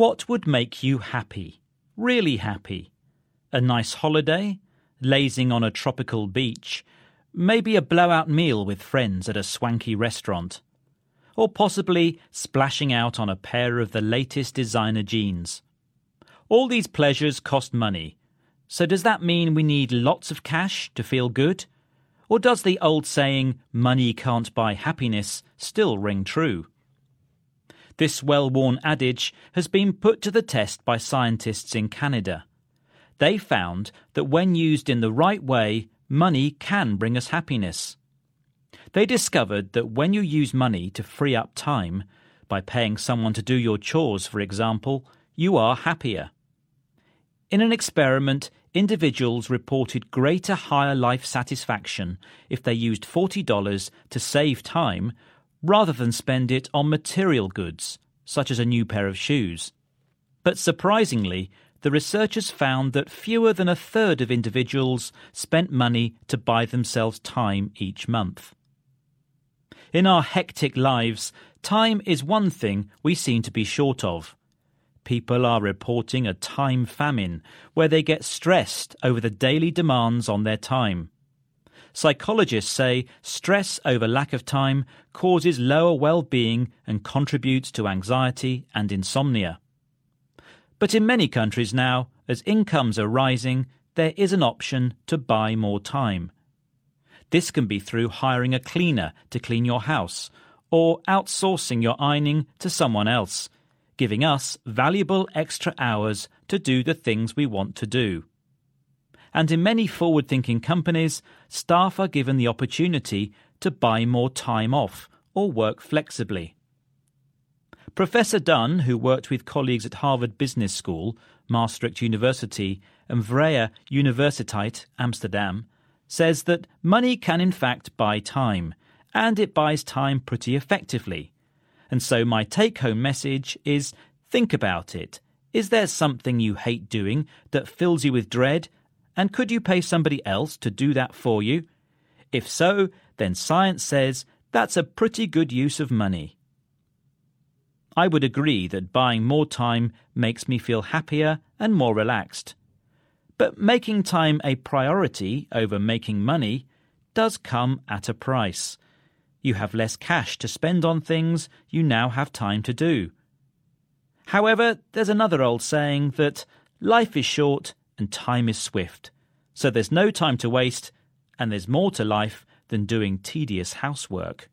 What would make you happy? Really happy? A nice holiday? Lazing on a tropical beach? Maybe a blowout meal with friends at a swanky restaurant? Or possibly splashing out on a pair of the latest designer jeans? All these pleasures cost money. So does that mean we need lots of cash to feel good? Or does the old saying, money can't buy happiness, still ring true? This well worn adage has been put to the test by scientists in Canada. They found that when used in the right way, money can bring us happiness. They discovered that when you use money to free up time, by paying someone to do your chores, for example, you are happier. In an experiment, individuals reported greater higher life satisfaction if they used $40 to save time rather than spend it on material goods, such as a new pair of shoes. But surprisingly, the researchers found that fewer than a third of individuals spent money to buy themselves time each month. In our hectic lives, time is one thing we seem to be short of. People are reporting a time famine where they get stressed over the daily demands on their time. Psychologists say stress over lack of time causes lower well being and contributes to anxiety and insomnia. But in many countries now, as incomes are rising, there is an option to buy more time. This can be through hiring a cleaner to clean your house or outsourcing your ironing to someone else, giving us valuable extra hours to do the things we want to do and in many forward thinking companies, staff are given the opportunity to buy more time off or work flexibly. Professor Dunn, who worked with colleagues at Harvard Business School, Maastricht University, and Vrije Universiteit, Amsterdam, says that money can in fact buy time, and it buys time pretty effectively. And so my take home message is think about it. Is there something you hate doing that fills you with dread and could you pay somebody else to do that for you? If so, then science says that's a pretty good use of money. I would agree that buying more time makes me feel happier and more relaxed. But making time a priority over making money does come at a price. You have less cash to spend on things you now have time to do. However, there's another old saying that life is short and time is swift. So there's no time to waste, and there's more to life than doing tedious housework.